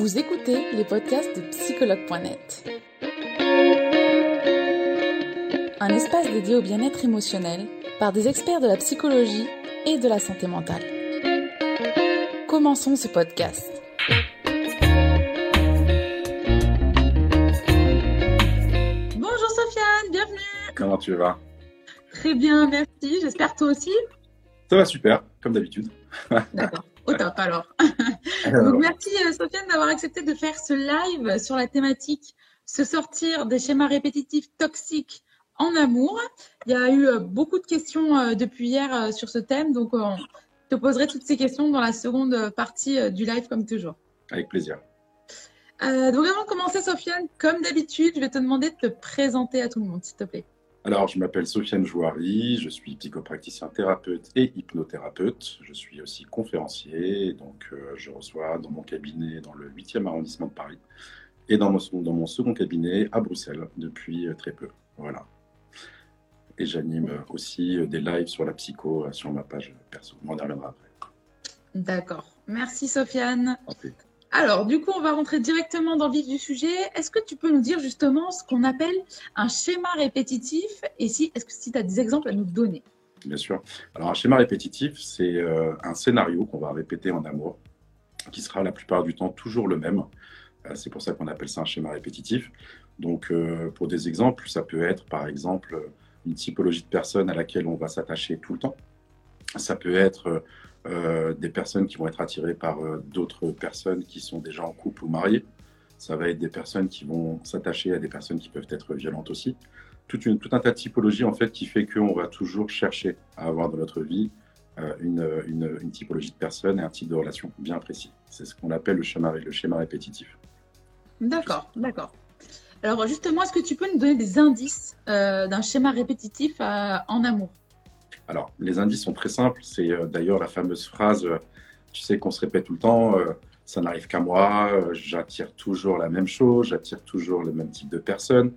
Vous écoutez les podcasts de psychologue.net. Un espace dédié au bien-être émotionnel par des experts de la psychologie et de la santé mentale. Commençons ce podcast. Bonjour Sofiane, bienvenue. Comment tu vas? Très bien, merci. J'espère toi aussi. Ça va super, comme d'habitude. D'accord, au top alors. Donc, merci euh, Sofiane d'avoir accepté de faire ce live sur la thématique se sortir des schémas répétitifs toxiques en amour. Il y a eu euh, beaucoup de questions euh, depuis hier sur ce thème, donc on te poserai toutes ces questions dans la seconde partie du live comme toujours. Avec plaisir. Euh, donc avant de commencer, Sofiane, comme d'habitude, je vais te demander de te présenter à tout le monde, s'il te plaît. Alors, je m'appelle Sofiane Jouari, je suis psychopraticien thérapeute et hypnothérapeute. Je suis aussi conférencier, donc euh, je reçois dans mon cabinet dans le 8e arrondissement de Paris et dans mon, dans mon second cabinet à Bruxelles depuis euh, très peu. Voilà. Et j'anime aussi euh, des lives sur la psycho sur ma page perso. On y reviendra après. D'accord. Merci Sofiane. Alors, du coup, on va rentrer directement dans le vif du sujet. Est-ce que tu peux nous dire justement ce qu'on appelle un schéma répétitif et si, est-ce que tu as des exemples à nous donner? Bien sûr. Alors, un schéma répétitif, c'est euh, un scénario qu'on va répéter en amour, qui sera la plupart du temps toujours le même. Euh, c'est pour ça qu'on appelle ça un schéma répétitif. Donc, euh, pour des exemples, ça peut être par exemple une typologie de personne à laquelle on va s'attacher tout le temps. Ça peut être euh, des personnes qui vont être attirées par euh, d'autres personnes qui sont déjà en couple ou mariées. Ça va être des personnes qui vont s'attacher à des personnes qui peuvent être violentes aussi. Tout, un tas de typologies en fait qui fait qu'on va toujours chercher à avoir dans notre vie euh, une, typologie de personnes et un type de relation bien précis. C'est ce qu'on appelle le schéma, le schéma répétitif. D'accord, d'accord. Alors justement, est-ce que tu peux nous donner des indices d'un schéma répétitif en amour? Alors, les indices sont très simples. C'est euh, d'ailleurs la fameuse phrase, euh, tu sais, qu'on se répète tout le temps, euh, ça n'arrive qu'à moi, j'attire toujours la même chose, j'attire toujours le même type de personne.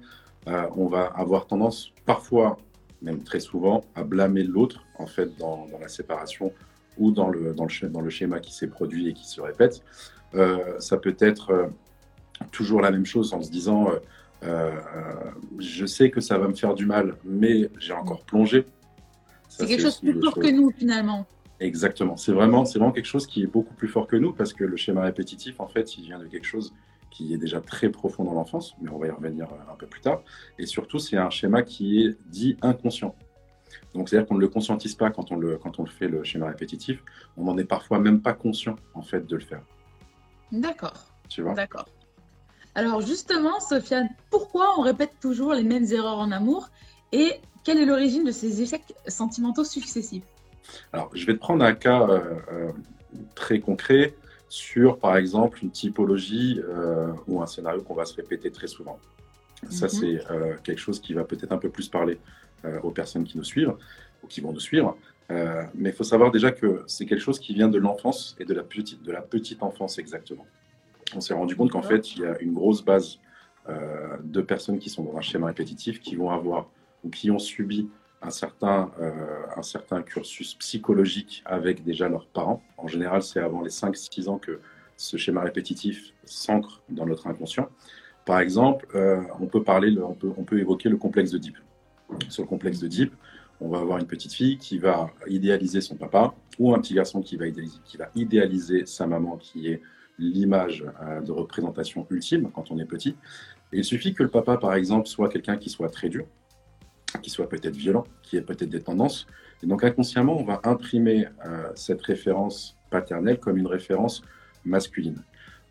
on va avoir tendance, parfois, même très souvent, à blâmer l'autre, en fait, dans, la séparation ou dans le schéma qui s'est produit et qui se répète. ça peut être toujours la même chose en se disant, je sais que ça va me faire du mal, mais j'ai encore plongé c'est quelque chose de plus fort que nous, finalement. Exactement. C'est vraiment, vraiment quelque chose qui est beaucoup plus fort que nous parce que le schéma répétitif, en fait, il vient de quelque chose qui est déjà très profond dans l'enfance, mais on va y revenir euh, un peu plus tard. Et surtout, c'est un schéma qui est dit inconscient. Donc, c'est-à-dire qu'on ne le conscientise pas quand on le, quand on le fait, le schéma répétitif. On n'en est parfois même pas conscient, en fait, de le faire. D'accord. Tu vois? D'accord. Alors, justement, Sofiane, pourquoi on répète toujours les mêmes erreurs en amour et quelle est l'origine de ces échecs sentimentaux successifs Alors, je vais te prendre un cas euh, euh, très concret sur, par exemple, une typologie euh, ou un scénario qu'on va se répéter très souvent. Ça, mm -hmm. c'est euh, quelque chose qui va peut-être un peu plus parler aux personnes qui nous suivent ou qui vont nous suivre. Mais il faut savoir déjà que c'est quelque chose qui vient de l'enfance et de la petite, de la petite enfance exactement. On s'est rendu compte qu'en fait, il y a une grosse base de personnes qui sont dans un schéma répétitif qui vont avoir ou qui ont subi un certain, euh, un certain cursus psychologique avec déjà leurs parents. En général, c'est avant les 5-6 ans que ce schéma répétitif s'ancre dans notre inconscient. Par exemple, euh, on, peut parler, on, peut, on peut évoquer le complexe de Deep. Sur le complexe de Deep, on va avoir une petite fille qui va idéaliser son papa ou un petit garçon qui va idéaliser, qui va idéaliser sa maman qui est l'image euh, de représentation ultime quand on est petit. Et il suffit que le papa, par exemple, soit quelqu'un qui soit très dur, qui soit peut-être violent, qui ait peut-être des tendances. Et donc inconsciemment, on va imprimer euh, cette référence paternelle comme une référence masculine.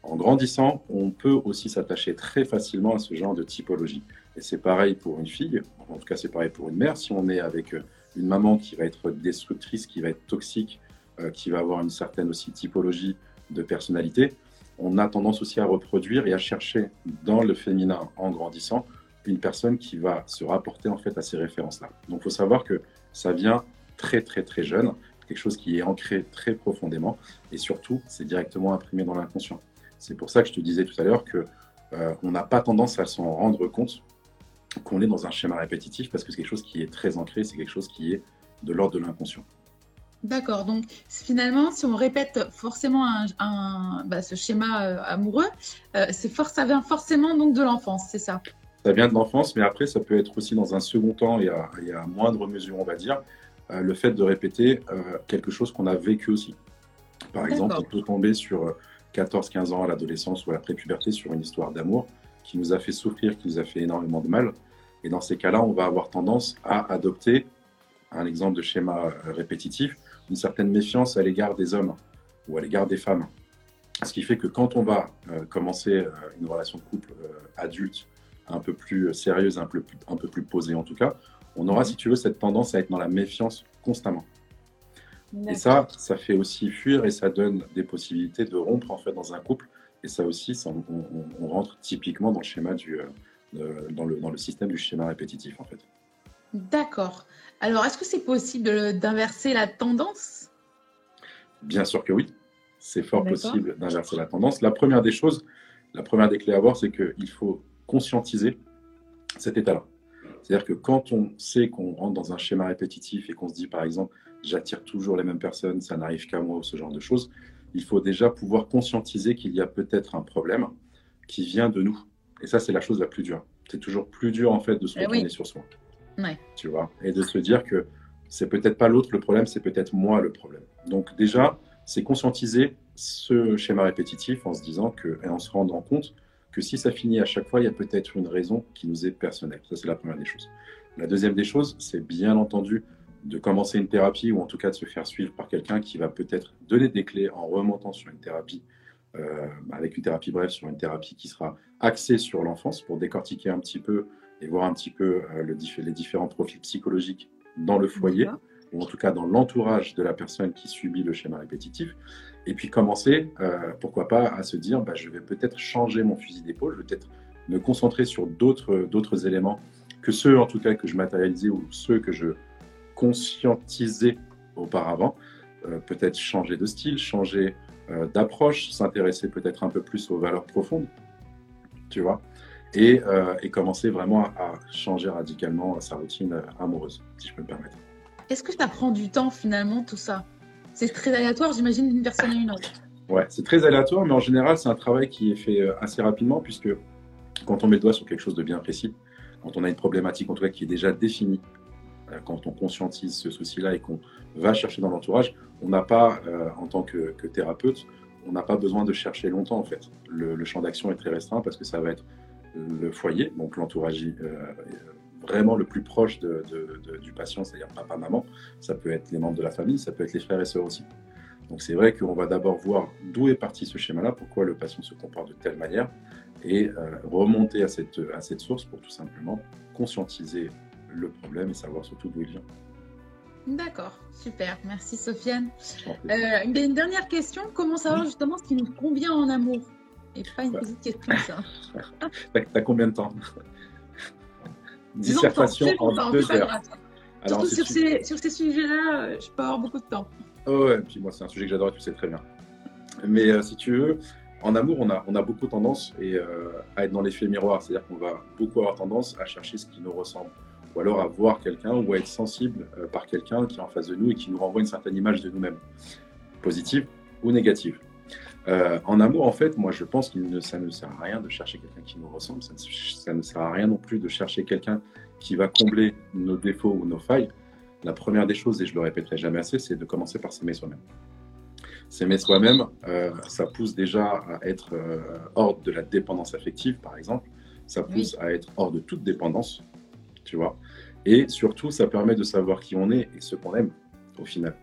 En grandissant, on peut aussi s'attacher très facilement à ce genre de typologie. Et c'est pareil pour une fille, en tout cas c'est pareil pour une mère. Si on est avec une maman qui va être destructrice, qui va être toxique, euh, qui va avoir une certaine aussi typologie de personnalité, on a tendance aussi à reproduire et à chercher dans le féminin en grandissant une personne qui va se rapporter en fait à ces références-là. Donc il faut savoir que ça vient très très très jeune, quelque chose qui est ancré très profondément et surtout c'est directement imprimé dans l'inconscient. C'est pour ça que je te disais tout à l'heure que euh, on n'a pas tendance à s'en rendre compte qu'on est dans un schéma répétitif parce que c'est quelque chose qui est très ancré, c'est quelque chose qui est de l'ordre de l'inconscient. D'accord. Donc finalement, si on répète forcément bah, ce schéma euh, amoureux, euh, ça vient forcément donc de l'enfance, c'est ça? Ça vient de l'enfance, mais après, ça peut être aussi dans un second temps et à, à moindre mesure, on va dire, euh, le fait de répéter quelque chose qu'on a vécu aussi. Par exemple, on peut tomber sur 14-15 ans à l'adolescence ou à la prépuberté sur une histoire d'amour qui nous a fait souffrir, qui nous a fait énormément de mal. Et dans ces cas-là, on va avoir tendance à adopter un exemple de schéma répétitif une certaine méfiance à l'égard des hommes ou à l'égard des femmes. Ce qui fait que quand on va euh, commencer euh, une relation de couple euh, adulte un peu plus sérieuse, un peu plus, un peu plus posée en tout cas, on aura, si tu veux, cette tendance à être dans la méfiance constamment. Et ça, ça fait aussi fuir et ça donne des possibilités de rompre en fait dans un couple. Et ça aussi, ça, on, rentre typiquement dans le schéma du, dans, le, dans le système du schéma répétitif en fait. D'accord. Alors, est-ce que c'est possible d'inverser la tendance? Bien sûr que oui. C'est fort possible d'inverser la tendance. La première des choses, la première des clés à voir, c'est qu'il faut conscientiser cet état-là. C'est-à-dire que quand on sait qu'on rentre dans un schéma répétitif et qu'on se dit, par exemple, j'attire toujours les mêmes personnes, ça n'arrive qu'à moi ou ce genre de choses, il faut déjà pouvoir conscientiser qu'il y a peut-être un problème qui vient de nous. Et ça, c'est la chose la plus dure. C'est toujours plus dur, en fait, de se eh retourner sur soi. Tu vois, et de se dire que c'est peut-être pas l'autre le problème, c'est peut-être moi le problème. Donc déjà, c'est conscientiser ce schéma répétitif en se disant que, et en se rendant compte que si ça finit à chaque fois, il y a peut-être une raison qui nous est personnelle. Ça, c'est la première des choses. La deuxième des choses, c'est bien entendu de commencer une thérapie ou en tout cas de se faire suivre par quelqu'un qui va peut-être donner des clés en remontant sur une thérapie, euh, avec une thérapie brève, sur une thérapie qui sera axée sur l'enfance pour décortiquer un petit peu et voir un petit peu euh, le, les différents profils psychologiques dans le foyer, ou en tout cas dans l'entourage de la personne qui subit le schéma répétitif. Et puis commencer, euh, pourquoi pas, à se dire, bah, je vais peut-être changer mon fusil d'épaule, je vais peut-être me concentrer sur d'autres éléments que ceux, en tout cas, que je matérialisais ou ceux que je conscientisais auparavant. Euh, peut-être changer de style, changer d'approche, s'intéresser peut-être un peu plus aux valeurs profondes, tu vois. Euh, et, commencer vraiment à, changer radicalement sa routine amoureuse, si je peux me permettre. Est-ce que ça prend du temps finalement tout ça? C'est très aléatoire, j'imagine, d'une personne à une autre. Ouais, c'est très aléatoire, mais en général, c'est un travail qui est fait euh, assez rapidement, puisque quand on met le doigt sur quelque chose de bien précis, quand on a une problématique en tout cas qui est déjà définie, euh, quand on conscientise ce souci-là et qu'on va chercher dans l'entourage, on n'a pas, en tant que, thérapeute, on n'a pas besoin de chercher longtemps en fait. Le, champ d'action est très restreint parce que ça va être le foyer, donc l'entourage euh, vraiment le plus proche de, du patient, c'est-à-dire papa-maman. Ça peut être les membres de la famille, ça peut être les frères et sœurs aussi. Donc c'est vrai qu'on va d'abord voir d'où est parti ce schéma-là, pourquoi le patient se comporte de telle manière, et euh, remonter à cette, à cette source pour tout simplement conscientiser le problème et savoir surtout d'où il vient. D'accord, super, merci Sofiane. Euh, une dernière question, comment savoir justement ce qui nous convient en amour? Et pas une petite question, ça. T'as combien de temps? Dissertation en deux heures. Surtout sur, ces, sur ces sujets-là, euh, je peux avoir beaucoup de temps. Oh ouais, puis moi, c'est un sujet que j'adore, tu sais très bien. Mais euh, si tu veux, en amour, on a, on a beaucoup tendance et, euh, à être dans l'effet miroir. C'est-à-dire qu'on va beaucoup avoir tendance à chercher ce qui nous ressemble. Ou alors à voir quelqu'un ou à être sensible par quelqu'un qui est en face de nous et qui nous renvoie une certaine image de nous-mêmes, positive ou négative. Euh, en amour, en fait, moi, je pense que ça ne sert à rien de chercher quelqu'un qui nous ressemble. Ça ne, sert à rien non plus de chercher quelqu'un qui va combler nos défauts ou nos failles. La première des choses, et je le répéterai jamais assez, c'est de commencer par s'aimer soi-même. S'aimer soi-même, euh, ça pousse déjà à être euh, hors de la dépendance affective, par exemple. Ça pousse à être hors de toute dépendance, tu vois. Et surtout, ça permet de savoir qui on est et ce qu'on aime, au final.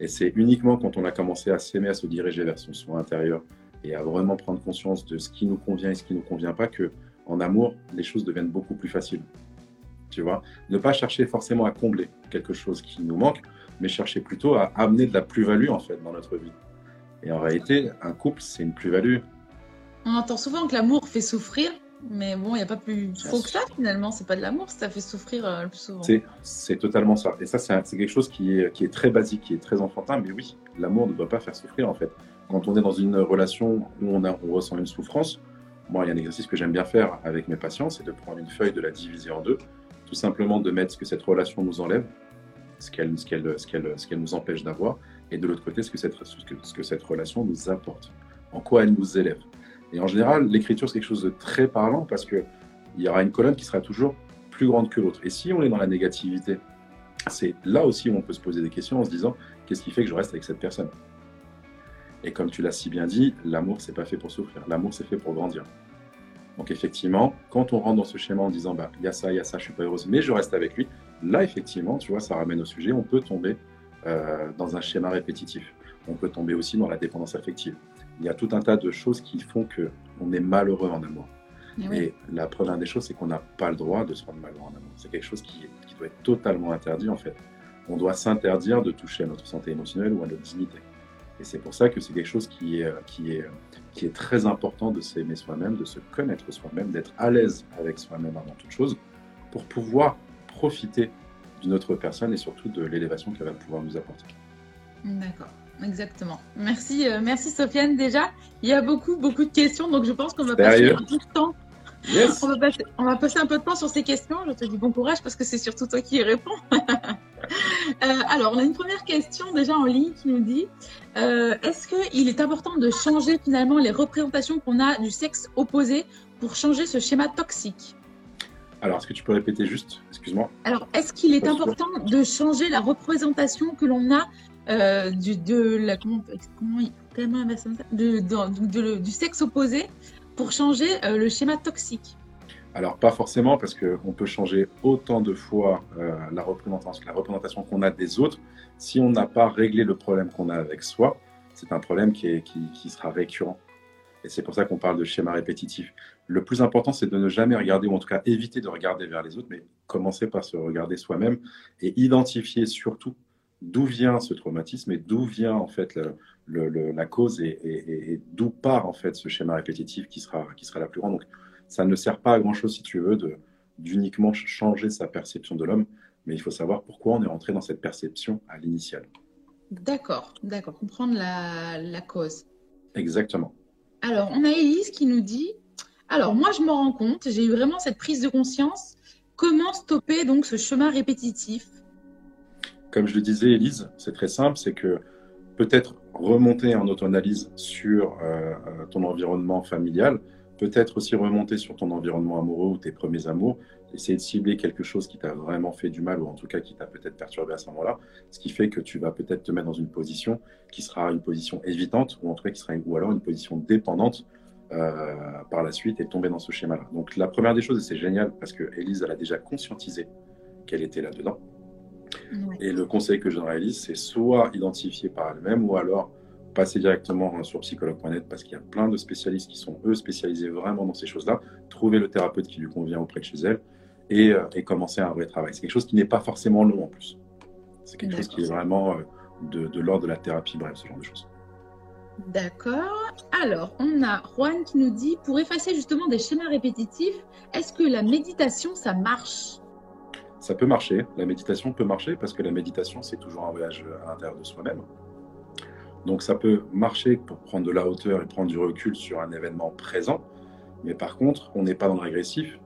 Et c'est uniquement quand on a commencé à s'aimer, à se diriger vers son soi intérieur et à vraiment prendre conscience de ce qui nous convient et ce qui ne nous convient pas que, en amour, les choses deviennent beaucoup plus faciles. Tu vois? Ne pas chercher forcément à combler quelque chose qui nous manque, mais chercher plutôt à amener de la plus-value en fait dans notre vie. Et en réalité, un couple, c'est une plus-value. On entend souvent que l'amour fait souffrir, mais bon, il n'y a pas plus faux que ça finalement. C'est pas de l'amour, ça fait souffrir euh, le plus souvent. C'est totalement ça. Et ça, c'est quelque chose qui est, qui est très basique, qui est très enfantin. Mais oui, l'amour ne doit pas faire souffrir en fait. Quand on est dans une relation où on, a, on ressent une souffrance, moi, il y a un exercice que j'aime bien faire avec mes patients, c'est de prendre une feuille, de la diviser en deux, tout simplement de mettre ce que cette relation nous enlève ce qu'elle ce qu'elle ce qu'elle ce qu'elle nous empêche d'avoir, et de l'autre côté ce que cette ce que, ce que cette relation nous apporte, en quoi elle nous élève. Et en général, l'écriture c'est quelque chose de très parlant parce que il y aura une colonne qui sera toujours plus grande que l'autre. Et si on est dans la négativité, c'est là aussi où on peut se poser des questions en se disant qu'est-ce qui fait que je reste avec cette personne? Et comme tu l'as si bien dit, l'amour c'est pas fait pour souffrir, l'amour c'est fait pour grandir. Donc effectivement, quand on rentre dans ce schéma en disant bah il y a ça, il y a ça, je suis pas heureuse, mais je reste avec lui, là effectivement, tu vois, ça ramène au sujet, on peut tomber euh, dans un schéma répétitif. On peut tomber aussi dans la dépendance affective. Il y a tout un tas de choses qui font que on est malheureux en amour. Et, la première des choses, c'est qu'on n'a pas le droit de se rendre malheureux en amour. C'est quelque chose qui, qui doit être totalement interdit en fait. On doit s'interdire de toucher à notre santé émotionnelle ou à notre dignité. Et c'est pour ça que c'est quelque chose qui est, qui, est, qui est très important de s'aimer soi-même, de se connaître soi-même, d'être à l'aise avec soi-même avant toute chose, pour pouvoir profiter d'une autre personne et surtout de l'élévation qu'elle va pouvoir nous apporter. D'accord, exactement. Merci, euh, merci Sofiane déjà. Il y a beaucoup, beaucoup de questions, donc je pense qu'on va passer un peu de temps. On, va passer, on, va passer, un peu de temps sur ces questions. Je te dis bon courage parce que c'est surtout toi qui y réponds. Euh, alors, on a une première question déjà en ligne qui nous dit euh, Est-ce qu'il est important de changer finalement les représentations qu'on a du sexe opposé pour changer ce schéma toxique? Alors, est-ce que tu peux répéter juste? Excuse-moi. Alors, est-ce qu'il est important de changer la représentation que l'on a euh, du, de la, comment, comment, de, de, du sexe opposé pour changer le schéma toxique? Alors, pas forcément, parce qu'on peut changer autant de fois euh, la représentation, la représentation qu'on a des autres. Si on n'a pas réglé le problème qu'on a avec soi, c'est un problème qui, est, qui, qui, sera récurrent. Et c'est pour ça qu'on parle de schéma répétitif. Le plus important, c'est de ne jamais regarder, ou en tout cas éviter de regarder vers les autres, mais commencer par se regarder soi-même et identifier surtout d'où vient ce traumatisme et d'où vient en fait le, le, la cause et, et, et d'où part en fait ce schéma répétitif qui sera, qui sera la plus grande. Donc, ça ne sert pas à grand chose, si tu veux, d'uniquement changer sa perception de l'homme, mais il faut savoir pourquoi on est rentré dans cette perception à l'initiale. D'accord, d'accord, comprendre la, cause. Exactement. Alors, on a Elise qui nous dit Alors, moi, je me rends compte, j'ai eu vraiment cette prise de conscience. Comment stopper donc ce chemin répétitif? Comme je le disais, Elise, c'est très simple c'est que peut-être remonter en auto-analyse sur euh, euh, ton environnement familial, peut-être aussi remonter sur ton environnement amoureux ou tes premiers amours, essayer de cibler quelque chose qui t'a vraiment fait du mal ou en tout cas qui t'a peut-être perturbé à ce moment-là, ce qui fait que tu vas peut-être te mettre dans une position qui sera une position évitante ou en tout cas qui sera ou alors une position dépendante euh, par la suite et tomber dans ce schéma-là. Donc la première des choses, et c'est génial parce que Elise, elle a déjà conscientisé qu'elle était là-dedans. Et le conseil que je donnerais à Elise, c'est soit identifier par elle-même ou alors passer directement sur psychologue.net parce qu'il y a plein de spécialistes qui sont, eux, spécialisés vraiment dans ces choses-là. Trouver le thérapeute qui lui convient auprès de chez elle et, euh, et commencer un vrai travail. C'est quelque chose qui n'est pas forcément long en plus. C'est quelque chose qui est vraiment euh, de, de l'ordre de la thérapie, bref, ce genre de choses. D'accord. Alors, on a Juan qui nous dit, pour effacer justement des schémas répétitifs, est-ce que la méditation, ça marche? Ça peut marcher. La méditation peut marcher parce que la méditation, c'est toujours un voyage à l'intérieur de soi-même. Donc ça peut marcher pour prendre de la hauteur et prendre du recul sur un événement présent, mais par contre, on n'est pas dans le régressif.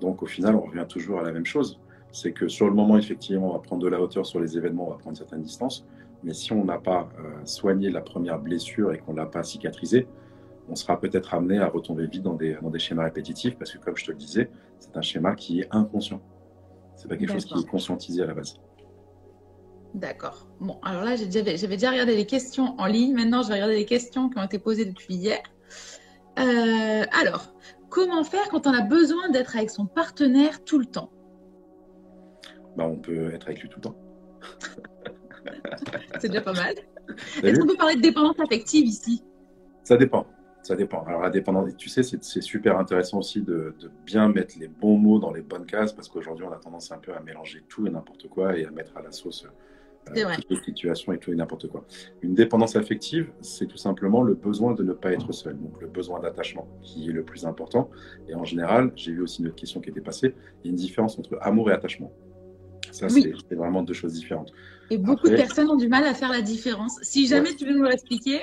Donc au final, on revient toujours à la même chose. C'est que sur le moment, effectivement, on va prendre de la hauteur sur les événements, on va prendre une certaine distance, mais si on n'a pas euh, soigné la première blessure et qu'on ne l'a pas cicatrisée, on sera peut-être amené à retomber vite dans des, dans des schémas répétitifs, parce que comme je te le disais, c'est un schéma qui est inconscient. C'est pas quelque chose qui est conscientisé à la base. D'accord. Bon, alors là, j'avais déjà regardé les questions en ligne. Maintenant, je vais regarder les questions qui ont été posées depuis hier. Euh, alors, comment faire quand on a besoin d'être avec son partenaire tout le temps? Bah, On peut être avec lui tout le temps. C'est déjà pas mal. Est-ce qu'on peut parler de dépendance affective ici? Ça dépend. Ça dépend. Alors, la dépendance, tu sais, c'est super intéressant aussi de, de, bien mettre les bons mots dans les bonnes cases parce qu'aujourd'hui, on a tendance un peu à mélanger tout et n'importe quoi et à mettre à la sauce euh, toutes les situations et tout et n'importe quoi. Une dépendance affective, c'est tout simplement le besoin de ne pas être seul, donc le besoin d'attachement qui est le plus important. Et en général, j'ai vu aussi une autre question qui était passée, il y a une différence entre amour et attachement. Ça, c'est vraiment deux choses différentes. Et beaucoup de personnes ont du mal à faire la différence. Si jamais tu veux nous l'expliquer.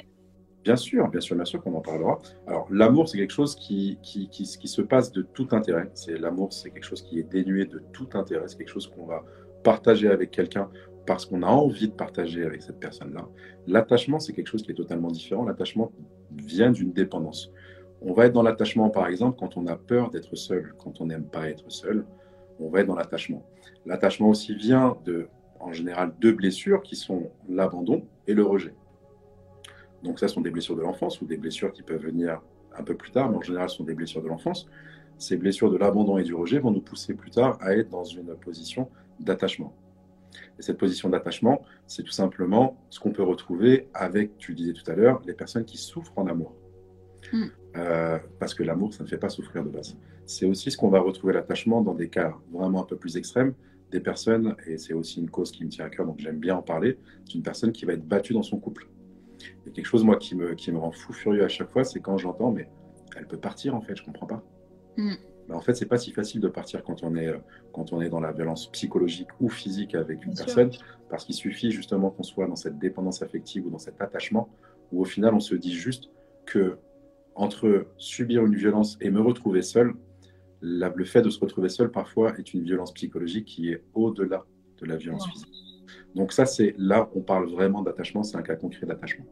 Bien sûr, bien sûr, bien sûr qu'on en parlera. Alors, l'amour, c'est quelque chose qui, qui, qui, qui, se passe de tout intérêt. C'est L'amour, c'est quelque chose qui est dénué de tout intérêt. C'est quelque chose qu'on va partager avec quelqu'un parce qu'on a envie de partager avec cette personne-là. L'attachement, c'est quelque chose qui est totalement différent. L'attachement vient d'une dépendance. On va être dans l'attachement, par exemple, quand on a peur d'être seul, quand on n'aime pas être seul, on va être dans l'attachement. L'attachement aussi vient de, en général, deux blessures qui sont l'abandon et le rejet. Donc ça, sont des blessures de l'enfance ou des blessures qui peuvent venir un peu plus tard, mais en général, ce sont des blessures de l'enfance. Ces blessures de l'abandon et du rejet vont nous pousser plus tard à être dans une position d'attachement. Et cette position d'attachement, c'est tout simplement ce qu'on peut retrouver avec, tu le disais tout à l'heure, les personnes qui souffrent en amour. Hmm. Euh, parce que l'amour, ça ne fait pas souffrir de base. C'est aussi ce qu'on va retrouver l'attachement dans des cas vraiment un peu plus extrêmes, des personnes, et c'est aussi une cause qui me tient à cœur, donc j'aime bien en parler, c'est une personne qui va être battue dans son couple. Et quelque chose, moi, qui me, qui me rend fou furieux à chaque fois, c'est quand j'entends, mais elle peut partir, en fait, je comprends pas. Hmm. Ben, en fait, c'est pas si facile de partir quand on est, quand on est dans la violence psychologique ou physique avec une personne, parce qu'il suffit justement qu'on soit dans cette dépendance affective ou dans cet attachement, où au final, on se dit juste que entre subir une violence et me retrouver seul, le fait de se retrouver seul parfois est une violence psychologique qui est au-delà de la violence physique. Donc ça, c'est là on parle vraiment d'attachement, c'est un cas concret d'attachement.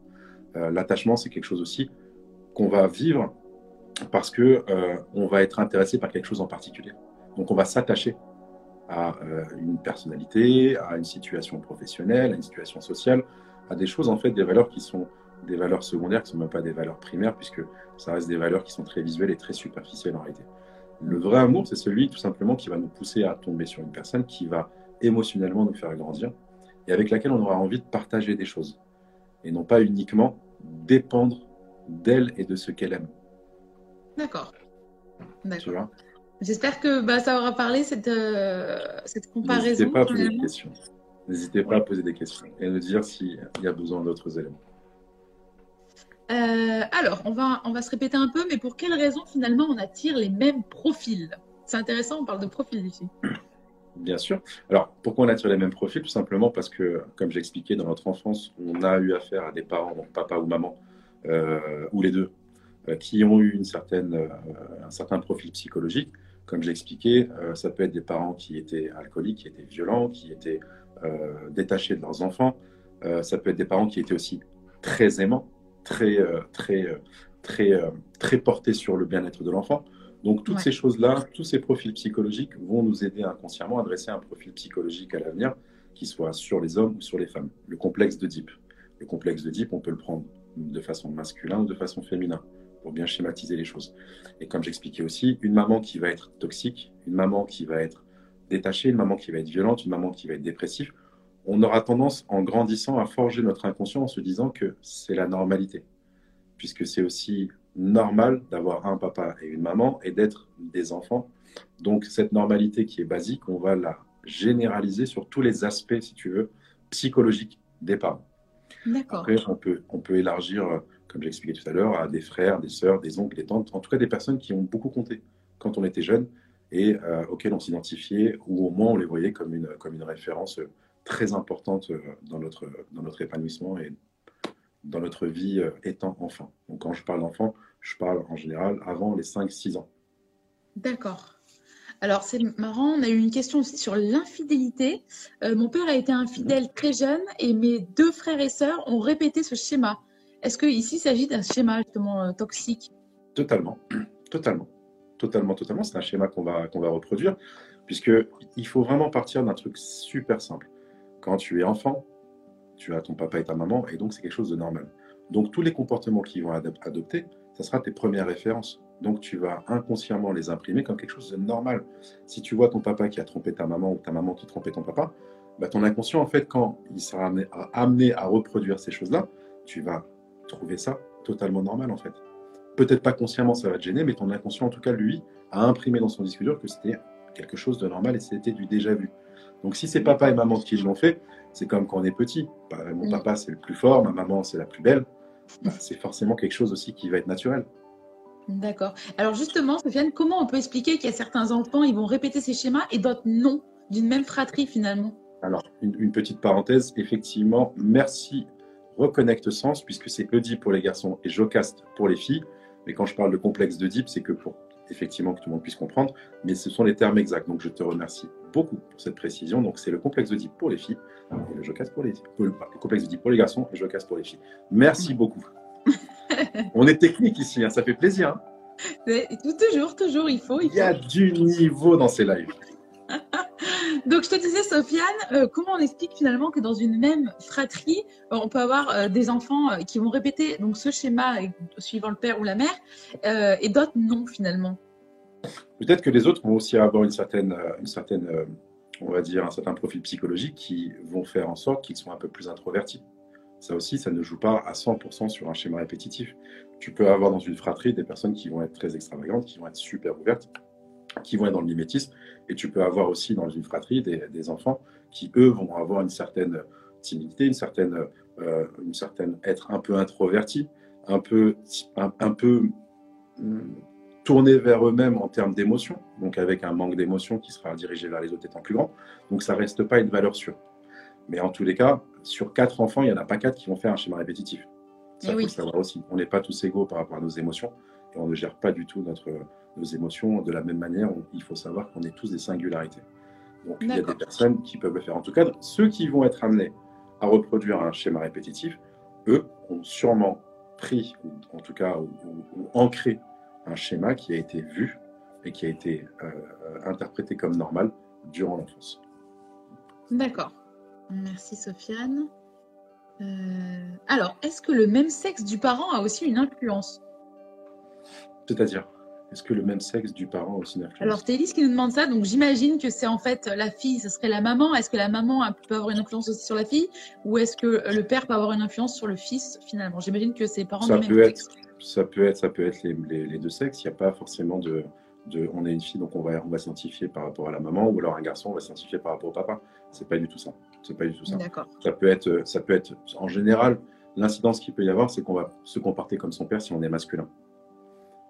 Euh, l'attachement, c'est quelque chose aussi qu'on va vivre parce que euh, on va être intéressé par quelque chose en particulier. Donc on va s'attacher à euh, une personnalité, à une situation professionnelle, à une situation sociale, à des choses en fait, des valeurs qui sont des valeurs secondaires, qui ne sont même pas des valeurs primaires, puisque ça reste des valeurs qui sont très visuelles et très superficielles en réalité. Le vrai amour, c'est celui tout simplement qui va nous pousser à tomber sur une personne qui va émotionnellement nous faire grandir et avec laquelle on aura envie de partager des choses et non pas uniquement dépendre d'elle et de ce qu'elle aime. D'accord. D'accord. J'espère que bah, ça aura parlé cette, euh, cette comparaison. N'hésitez pas à poser des questions. N'hésitez pas à poser des questions et nous dire s'il y a besoin d'autres éléments. Euh, alors, on va, on va se répéter un peu, mais pour quelles raisons finalement on attire les mêmes profils? C'est intéressant, on parle de profils ici. Bien sûr. Alors, pourquoi on attire les mêmes profils? Tout simplement parce que, comme j'expliquais, dans notre enfance, on a eu affaire à des parents, donc papa ou maman, euh, ou les deux, qui ont eu une certaine, un certain profil psychologique. Comme j'expliquais, ça peut être des parents qui étaient alcooliques, qui étaient violents, qui étaient détachés de leurs enfants. ça peut être des parents qui étaient aussi très aimants, très, euh, très, euh, très, euh, très porté sur le bien-être de l'enfant. Donc toutes ces choses-là, tous ces profils psychologiques vont nous aider inconsciemment à dresser un profil psychologique à l'avenir qui soit sur les hommes ou sur les femmes. Le complexe de Deep. Le complexe de Deep, on peut le prendre de façon masculine ou de façon féminin pour bien schématiser les choses. Et comme j'expliquais aussi, une maman qui va être toxique, une maman qui va être détachée, une maman qui va être violente, une maman qui va être dépressive, on aura tendance, en grandissant, à forger notre inconscient en se disant que c'est la normalité, puisque c'est aussi normal d'avoir un papa et une maman et d'être des enfants. Donc cette normalité qui est basique, on va la généraliser sur tous les aspects, si tu veux, psychologiques des parents. Après, on peut, on peut élargir, comme j'expliquais tout à l'heure, à des frères, des sœurs, des oncles, des tantes, en tout cas des personnes qui ont beaucoup compté quand on était jeune et euh, auxquelles on s'identifiait, ou au moins on les voyait comme une, comme une référence très importante euh, dans notre, dans notre épanouissement et dans notre vie euh, étant enfant. Donc quand je parle d'enfant, je parle en général avant les 5-6 ans. D'accord. Alors c'est marrant, on a eu une question aussi sur l'infidélité. Euh, mon père a été infidèle très jeune et mes deux frères et sœurs ont répété ce schéma. Est-ce que ici il s'agit d'un schéma justement toxique? Totalement, totalement, totalement, totalement. C'est un schéma qu'on va, qu'on va reproduire puisqu'il faut vraiment partir d'un truc super simple. Quand tu es enfant, tu as ton papa et ta maman, et donc c'est quelque chose de normal. Donc tous les comportements qu'ils vont adopter, ça sera tes premières références. Donc tu vas inconsciemment les imprimer comme quelque chose de normal. Si tu vois ton papa qui a trompé ta maman ou ta maman qui trompait ton papa, bah, ton inconscient, en fait, quand il sera amené à, reproduire ces choses-là, tu vas trouver ça totalement normal, en fait. Peut-être pas consciemment, ça va te gêner, mais ton inconscient, en tout cas, lui, a imprimé dans son disque dur que c'était quelque chose de normal et c'était du déjà vu. Donc si c'est papa et maman qui l'ont fait, c'est comme quand on est petit. Bah, mon papa c'est le plus fort, ma maman c'est la plus belle. Bah, c'est forcément quelque chose aussi qui va être naturel. D'accord. Alors justement, Sofiane, comment on peut expliquer qu'il y a certains enfants, ils vont répéter ces schémas et d'autres non, d'une même fratrie finalement? Alors, une, petite parenthèse, effectivement, merci Reconnecte Sens, puisque c'est Eudi pour les garçons et Jocast pour les filles. Mais quand je parle de complexe de Deep, c'est que pour effectivement que tout le monde puisse comprendre, mais ce sont les termes exacts. Donc je te remercie beaucoup pour cette précision. Donc c'est le complexe d'Oedipe pour les filles et le casse pour les le, complexe d'Oedipe pour les garçons et le casse pour les filles. Merci beaucoup. On est technique ici, hein, ça fait plaisir. Hein. Toujours, toujours, il faut. Il, il y a du niveau dans ces lives. Donc, je te disais, Sofiane, euh, comment on explique finalement que dans une même fratrie, euh, on peut avoir euh, des enfants qui vont répéter donc ce schéma suivant le père ou la mère et d'autres non finalement? Peut-être que les autres vont aussi avoir une certaine, une certaine on va dire, un certain profil psychologique qui vont faire en sorte qu'ils soient un peu plus introvertis. Ça aussi, ça ne joue pas à 100% sur un schéma répétitif. Tu peux avoir dans une fratrie des personnes qui vont être très extravagantes, qui vont être super ouvertes, qui vont être dans le mimétisme. Et tu peux avoir aussi dans une fratrie des, enfants qui, eux, vont avoir une certaine timidité, une certaine, euh, une certaine être un peu introverti, un peu, un, peu hum, tourné vers eux-mêmes en termes d'émotion, donc avec un manque d'émotion qui sera dirigé vers les autres étant plus grands. Donc ça reste pas une valeur sûre. Mais en tous les cas, sur quatre enfants, il n'y en a pas quatre qui vont faire un schéma répétitif. Ça, eh faut savoir aussi. On n'est pas tous égaux par rapport à nos émotions et on ne gère pas du tout notre, nos émotions de la même manière. il faut savoir qu'on est tous des singularités. Donc il y a des personnes qui peuvent le faire. En tout cas, ceux qui vont être amenés à reproduire un schéma répétitif, eux ont sûrement pris, ou en tout cas, ou, ancré un schéma qui a été vu et qui a été euh, interprété comme normal durant l'enfance. D'accord. Merci Sofiane. Euh, alors, est-ce que le même sexe du parent a aussi une influence? C'est-à-dire? Est-ce que le même sexe du parent a aussi une influence Alors, Elise qui nous demande ça. Donc, j'imagine que c'est en fait la fille, ce serait la maman. Est-ce que la maman peut avoir une influence aussi sur la fille Ou est-ce que le père peut avoir une influence sur le fils, finalement? J'imagine que c'est parents ça du même sexe. Ça peut être, ça peut être les, les, deux sexes. Il n'y a pas forcément de, de, On est une fille, donc on va, on va s'identifier par rapport à la maman. Ou alors un garçon, on va s'identifier par rapport au papa. C'est pas du tout ça. C'est pas du tout ça. D'accord. Ça peut être, ça peut être, en général, l'incidence qu'il peut y avoir, c'est qu'on va se comporter comme son père si on est masculin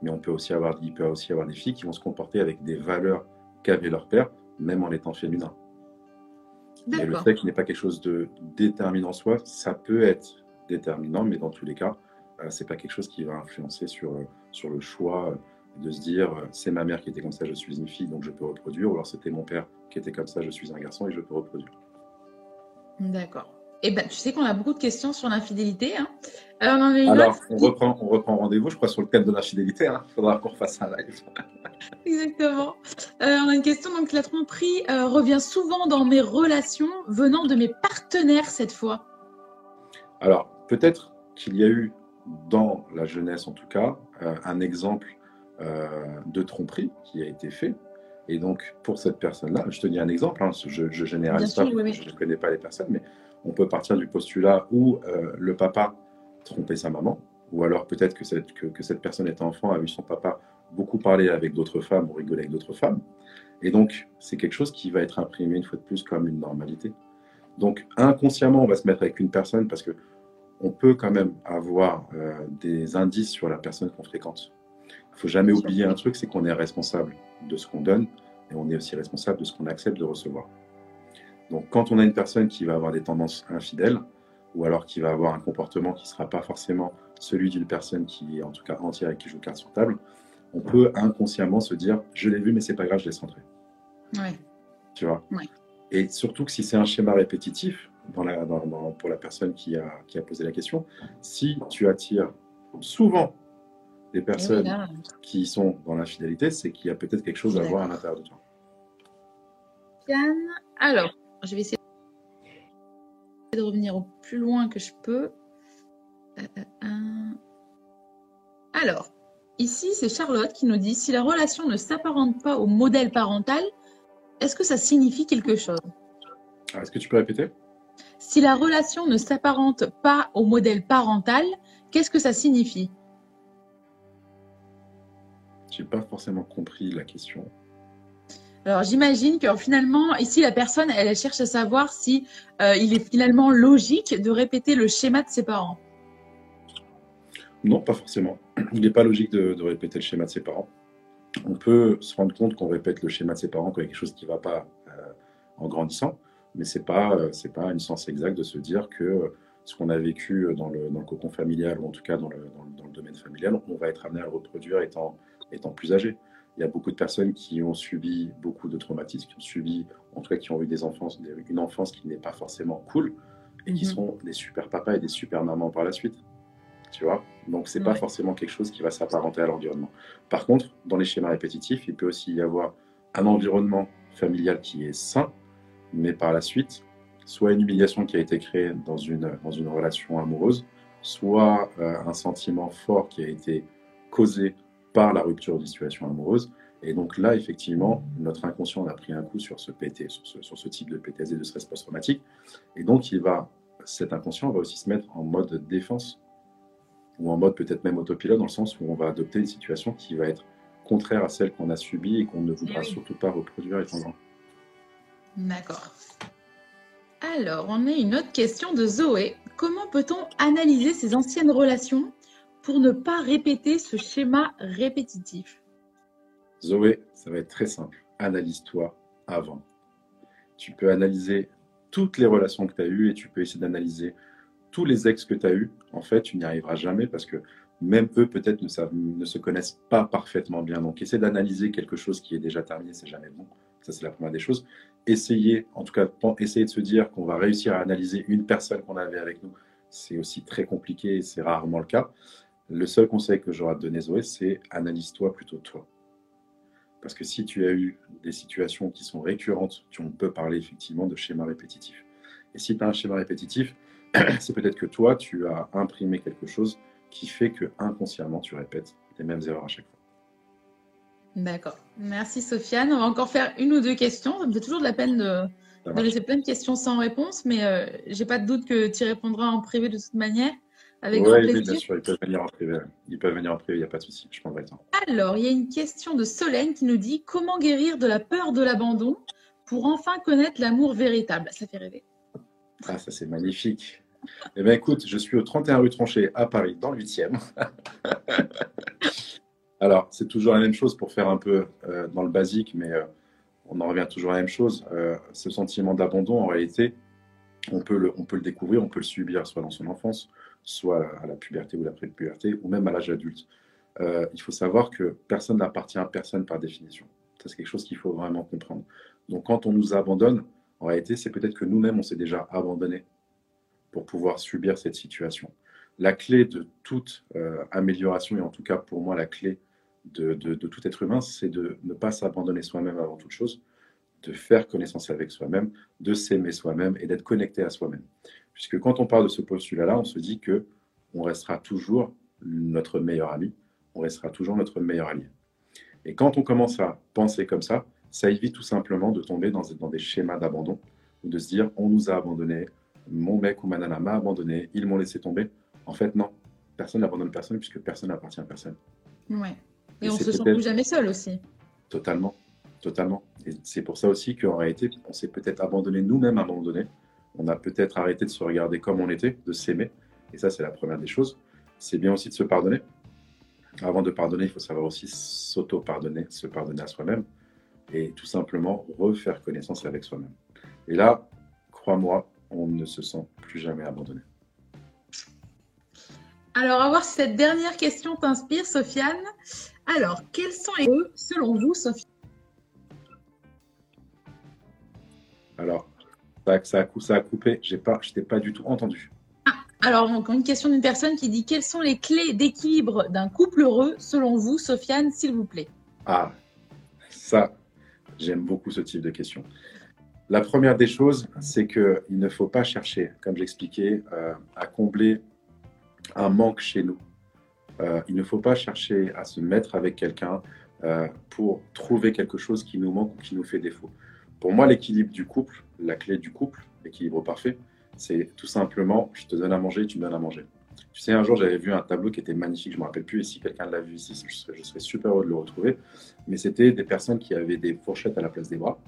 mais on peut aussi avoir, il peut aussi avoir des filles qui vont se comporter avec des valeurs qu'avait leur père, même en étant féminin. Et le fait qu'il n'est pas quelque chose de déterminant en soi, ça peut être déterminant, mais dans tous les cas, euh, c'est pas quelque chose qui va influencer sur, euh, sur le choix euh, de se dire c'est ma mère qui était comme ça, je suis une fille, donc je peux reproduire, ou alors c'était mon père qui était comme ça, je suis un garçon et je peux reproduire. D'accord. Eh ben, tu sais qu'on a beaucoup de questions sur l'infidélité. Hein. Alors, on, reprend, on reprend rendez-vous, je crois, sur le thème de l'infidélité. Hein. Il faudra qu'on fasse un live. Exactement. Euh, on a une question. Donc, la tromperie euh, revient souvent dans mes relations venant de mes partenaires cette fois. Alors, peut-être qu'il y a eu dans la jeunesse, en tout cas, euh, un exemple de tromperie qui a été fait. Et donc, pour cette personne-là, je te dis un exemple, hein, je, je généralise pas, je ne connais pas les personnes, mais on peut partir du postulat où euh, le papa trompait sa maman, ou alors peut-être que cette, que, cette personne étant enfant a vu son papa beaucoup parler avec d'autres femmes ou rigoler avec d'autres femmes. Et donc, c'est quelque chose qui va être imprimé une fois de plus comme une normalité. Donc, inconsciemment, on va se mettre avec une personne parce que on peut quand même avoir euh, des indices sur la personne qu'on fréquente. Il faut jamais oublier un truc, c'est qu'on est responsable de ce qu'on donne et on est aussi responsable de ce qu'on accepte de recevoir. Donc quand on a une personne qui va avoir des tendances infidèles, ou alors qui va avoir un comportement qui ne sera pas forcément celui d'une personne qui est en tout cas entière et qui joue carte sur table, on peut inconsciemment se dire je l'ai vu mais c'est pas grave, je laisse rentrer. Ouais. Tu vois Et surtout que si c'est un schéma répétitif dans la, pour la personne qui a, qui a posé la question, si tu attires souvent des personnes qui sont dans l'infidélité, c'est qu'il y a peut-être quelque chose à voir à l'intérieur de toi. Alors, je vais essayer de revenir au plus loin que je peux. Euh, euh, euh. Alors, ici, c'est Charlotte qui nous dit si la relation ne s'apparente pas au modèle parental, est-ce que ça signifie quelque chose? Ah, Est-ce que tu peux répéter? Si la relation ne s'apparente pas au modèle parental, qu'est-ce que ça signifie? J'ai pas forcément compris la question. Alors j'imagine que finalement, ici, la personne, elle, cherche à savoir si euh, il est finalement logique de répéter le schéma de ses parents. Non, pas forcément. Il n'est pas logique de, répéter le schéma de ses parents. On peut se rendre compte qu'on répète le schéma de ses parents quand il y a quelque chose qui ne va pas euh, en grandissant, mais ce n'est pas, euh, pas une sens exact de se dire que ce qu'on a vécu dans le, dans le, cocon familial, ou en tout cas dans le, dans le, domaine familial, on va être amené à le reproduire étant, étant plus âgé Il y a beaucoup de personnes qui ont subi beaucoup de traumatismes, qui ont subi, en tout cas, qui ont eu des enfances, une enfance qui n'est pas forcément cool et qui mhm. sont des super papas et des super mamans par la suite. Tu vois? Donc, c'est n'est pas forcément quelque chose qui va s'apparenter à l'environnement. Par contre, dans les schémas répétitifs, il peut aussi y avoir un environnement familial qui est sain, mais par la suite, soit une humiliation qui a été créée dans une, dans une relation amoureuse, soit euh, un sentiment fort qui a été causé par la rupture de situation amoureuse. Et donc là, effectivement, notre inconscient a pris un coup sur ce PT, sur ce, sur ce type de PTSD de stress post-traumatique. Et donc, il va, cet inconscient va aussi se mettre en mode défense ou en mode peut-être même autopilote, dans le sens où on va adopter une situation qui va être contraire à celle qu'on a subie et qu'on ne voudra eh surtout pas reproduire étant D'accord. Alors, on a une autre question de Zoé. Comment peut-on analyser ces anciennes relations? Pour ne pas répéter ce schéma répétitif Zoé, ça va être très simple. Analyse-toi avant. Tu peux analyser toutes les relations que tu as eues et tu peux essayer d'analyser tous les ex que tu as eus. En fait, tu n'y arriveras jamais parce que même eux, peut-être, ne, ne, se connaissent pas parfaitement bien. Donc, essayer d'analyser quelque chose qui est déjà terminé, c'est jamais bon. Ça, c'est la première des choses. Essayer, en tout cas, essayer de se dire qu'on va réussir à analyser une personne qu'on avait avec nous, c'est aussi très compliqué et c'est rarement le cas. Le seul conseil que j'aurais à te donner, Zoé, c'est analyse-toi plutôt toi. Parce que si tu as eu des situations qui sont récurrentes, tu, on peut parler effectivement de schéma répétitif. Et si tu as un schéma répétitif, c'est peut-être que toi, tu as imprimé quelque chose qui fait que inconsciemment, tu répètes les mêmes erreurs à chaque fois. D'accord. Merci Sofiane. On va encore faire une ou deux questions. Ça me fait toujours de la peine de, laisser plein de questions sans réponse, mais euh, j'ai pas de doute que tu répondras en privé de toute manière. Avec grand plaisir. Oui, bien sûr, ils peuvent venir en privé. Ils peuvent venir en privé, il n'y a pas de souci. Je prendrai le temps. Alors, il y a une question de Solène qui nous dit Comment guérir de la peur de l'abandon pour enfin connaître l'amour véritable? Ça fait rêver. Ah, ça c'est magnifique. Eh bien, écoute, je suis au 31 rue Tronchet à Paris, dans le 8e. Alors, c'est toujours la même chose pour faire un peu euh, dans le basique, mais euh, on en revient toujours à la même chose. Euh, ce sentiment d'abandon, en réalité, on peut, le, découvrir, on peut le subir, soit dans son enfance, soit à la puberté ou l'après-puberté, ou même à l'âge adulte. il faut savoir que personne n'appartient à personne par définition. C'est quelque chose qu'il faut vraiment comprendre. Donc, quand on nous abandonne, en réalité, c'est peut-être que nous-mêmes, on s'est déjà abandonné pour pouvoir subir cette situation. La clé de toute amélioration, et en tout cas pour moi la clé de, tout être humain, c'est de ne pas s'abandonner soi-même avant toute chose, de faire connaissance avec soi-même, de s'aimer soi-même et d'être connecté à soi-même. Puisque quand on parle de ce postulat-là, on se dit que on restera toujours notre meilleur ami, on restera toujours notre meilleur allié. Et quand on commence à penser comme ça, ça évite tout simplement de tomber dans, dans des schémas d'abandon ou de se dire on nous a abandonné, mon mec ou ma nana m'a abandonné, ils m'ont laissé tomber. En fait, non, personne n'abandonne personne puisque personne n'appartient à personne. Ouais. Et, on se sent plus jamais seul aussi. Totalement, totalement. Et c'est pour ça aussi qu'en réalité, on s'est peut-être abandonné nous-mêmes à un moment donné. On a peut-être arrêté de se regarder comme on était, de s'aimer. Et ça, c'est la première des choses. C'est bien aussi de se pardonner. Avant de pardonner, il faut savoir aussi s'auto-pardonner, se pardonner à soi-même et tout simplement refaire connaissance avec soi-même. Et là, crois-moi, on ne se sent plus jamais abandonné. Alors, à voir si cette dernière question t'inspire, Sofiane. Alors, quels sont les selon vous, Sophie Alors, ça, ça, a, ça a coupé, je n'ai pas du tout entendu. Ah, alors, encore une question d'une personne qui dit Quelles sont les clés d'équilibre d'un couple heureux, selon vous, Sofiane, s'il vous plaît? Ah, ça, j'aime beaucoup ce type de question. La première des choses, c'est qu'il ne faut pas chercher, comme j'expliquais, euh, à combler un manque chez nous. Euh, il ne faut pas chercher à se mettre avec quelqu'un euh, pour trouver quelque chose qui nous manque ou qui nous fait défaut. Pour moi, l'équilibre du couple, la clé du couple, l'équilibre parfait, c'est tout simplement je te donne à manger, tu me donnes à manger. Tu sais, un jour, j'avais vu un tableau qui était magnifique, je ne me rappelle plus, et si quelqu'un l'a vu ici, je serais, super heureux de le retrouver. Mais c'était des personnes qui avaient des fourchettes à la place des bras,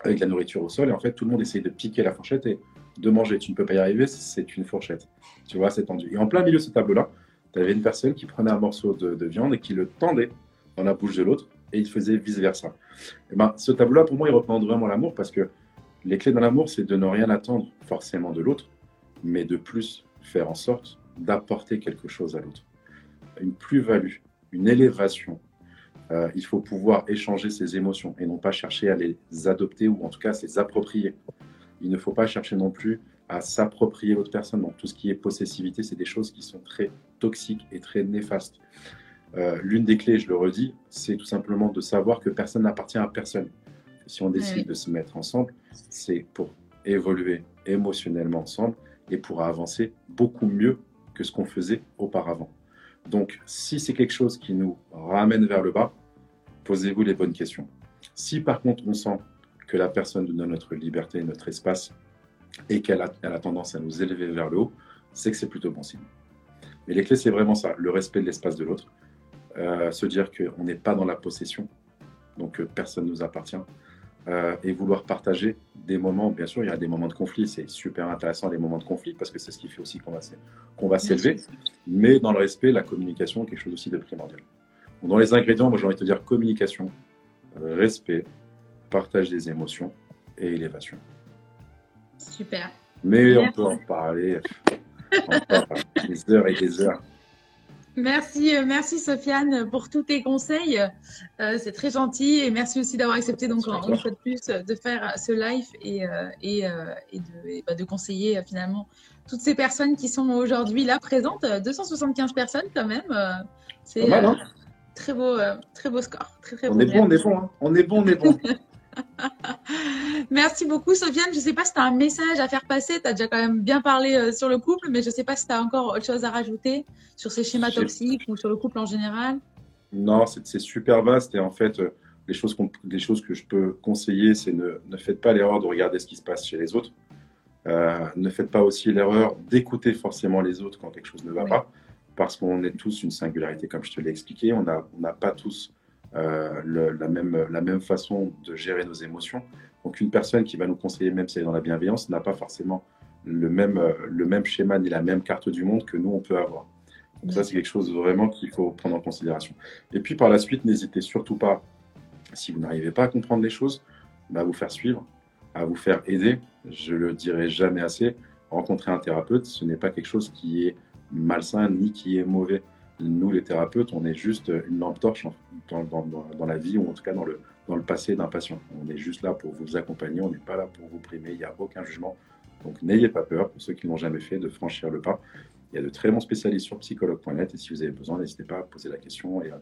avec la nourriture au sol, et en fait, tout le monde essayait de piquer la fourchette et de manger. Tu ne peux pas y arriver, c'est une fourchette. Tu vois, c'est tendu. Et en plein milieu de ce tableau-là, tu avais une personne qui prenait un morceau de, viande et qui le tendait dans la bouche de l'autre et il faisait vice-versa. Et ben, ce tableau-là, pour moi, il représente vraiment l'amour parce que les clés dans l'amour, c'est de ne rien attendre forcément de l'autre, mais de plus faire en sorte d'apporter quelque chose à l'autre. Une plus-value, une élévation, euh, il faut pouvoir échanger ses émotions et non pas chercher à les adopter ou en tout cas à les approprier. Il ne faut pas chercher non plus à s'approprier l'autre personne. Donc tout ce qui est possessivité, c'est des choses qui sont très toxiques et très néfastes. Euh, l'une des clés, je le redis, c'est tout simplement de savoir que personne n'appartient à personne. Si on décide de se mettre ensemble, c'est pour évoluer émotionnellement ensemble et pour avancer beaucoup mieux que ce qu'on faisait auparavant. Donc, si c'est quelque chose qui nous ramène vers le bas, posez-vous les bonnes questions. Si par contre on sent que la personne nous donne notre liberté, notre espace, et qu'elle a, a, tendance à nous élever vers le haut, c'est que c'est plutôt bon signe. Mais les clés, c'est vraiment ça, le respect de l'espace de l'autre, euh, se dire qu'on n'est pas dans la possession, donc euh, personne ne nous appartient, euh, et vouloir partager des moments, bien sûr, il y a des moments de conflit, c'est super intéressant les moments de conflit, parce que c'est ce qui fait aussi qu'on va, qu'on va s'élever, mais dans le respect, la communication, quelque chose aussi de primordial. dans les ingrédients, moi j'ai envie de te dire communication, respect, partage des émotions et élévation. Super. Mais on peut en parler, des heures et des heures. Merci, euh, merci Sofiane pour tous tes conseils. Euh, c'est très gentil et merci aussi d'avoir accepté donc une fois de plus de faire ce live et, euh, et, et, de, bah, de, conseiller finalement toutes ces personnes qui sont aujourd'hui là présentes. 275 personnes quand même. c'est hein très beau, très beau score. Très, très on, est bon, on est bon, hein. on est bon, on est bon, Merci beaucoup, Sofiane. Je ne sais pas si tu as un message à faire passer. Tu as déjà quand même bien parlé euh, sur le couple, mais je ne sais pas si tu as encore autre chose à rajouter sur ces schémas toxiques ou sur le couple en général. Non, c'est super vaste. Et en fait, euh, les choses, choses que je peux conseiller, c'est ne, ne faites pas l'erreur de regarder ce qui se passe chez les autres. Euh, ne faites pas aussi l'erreur d'écouter forcément les autres quand quelque chose ne va pas, parce qu'on est tous une singularité, comme je te l'ai expliqué. On n'a pas tous la, même, la même façon de gérer nos émotions. Donc une personne qui va nous conseiller, même si elle est dans la bienveillance, n'a pas forcément le même, euh, le même schéma ni la même carte du monde que nous, on peut avoir. Donc ça, c'est quelque chose vraiment qu'il faut prendre en considération. Et puis par la suite, n'hésitez surtout pas, si vous n'arrivez pas à comprendre les choses, bah, à vous faire suivre, à vous faire aider. Je le dirai jamais assez. Rencontrer un thérapeute, ce n'est pas quelque chose qui est malsain ni qui est mauvais. Nous, les thérapeutes, on est juste une lampe torche dans, dans, la vie ou en tout cas dans le, dans le passé d'un patient. On est juste là pour vous accompagner, on n'est pas là pour vous primer, il n'y a aucun jugement. Donc n'ayez pas peur, pour ceux qui n'ont jamais fait, de franchir le pas. Il y a de très bons spécialistes sur psychologue.net et si vous avez besoin, n'hésitez pas à poser la question et,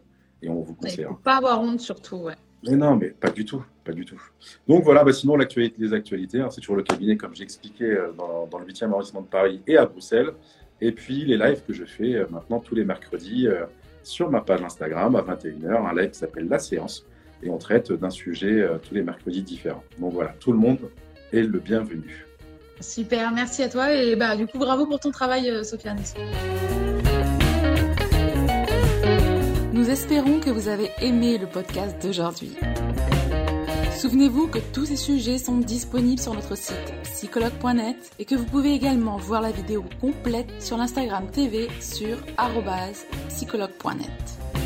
et on vous conseille. Il ne faut pas avoir honte surtout, ouais. Mais non, mais pas du tout, pas du tout. Donc voilà, bah sinon l'actualité, les actualités, hein, c'est toujours le cabinet comme j'ai expliqué euh, dans, dans, le 8e arrondissement de Paris et à Bruxelles. Et puis les lives que je fais euh, maintenant tous les mercredis euh, sur ma page Instagram à 21h, un live qui s'appelle La Séance. Et on traite d'un sujet euh, tous les mercredis différents. Donc voilà, tout le monde est le bienvenu. Super, merci à toi. Et bah, du coup, bravo pour ton travail, Sofiane. Nous espérons que vous avez aimé le podcast d'aujourd'hui. Souvenez-vous que tous ces sujets sont disponibles sur notre site psychologue.net et que vous pouvez également voir la vidéo complète sur l'Instagram TV sur psychologue.net.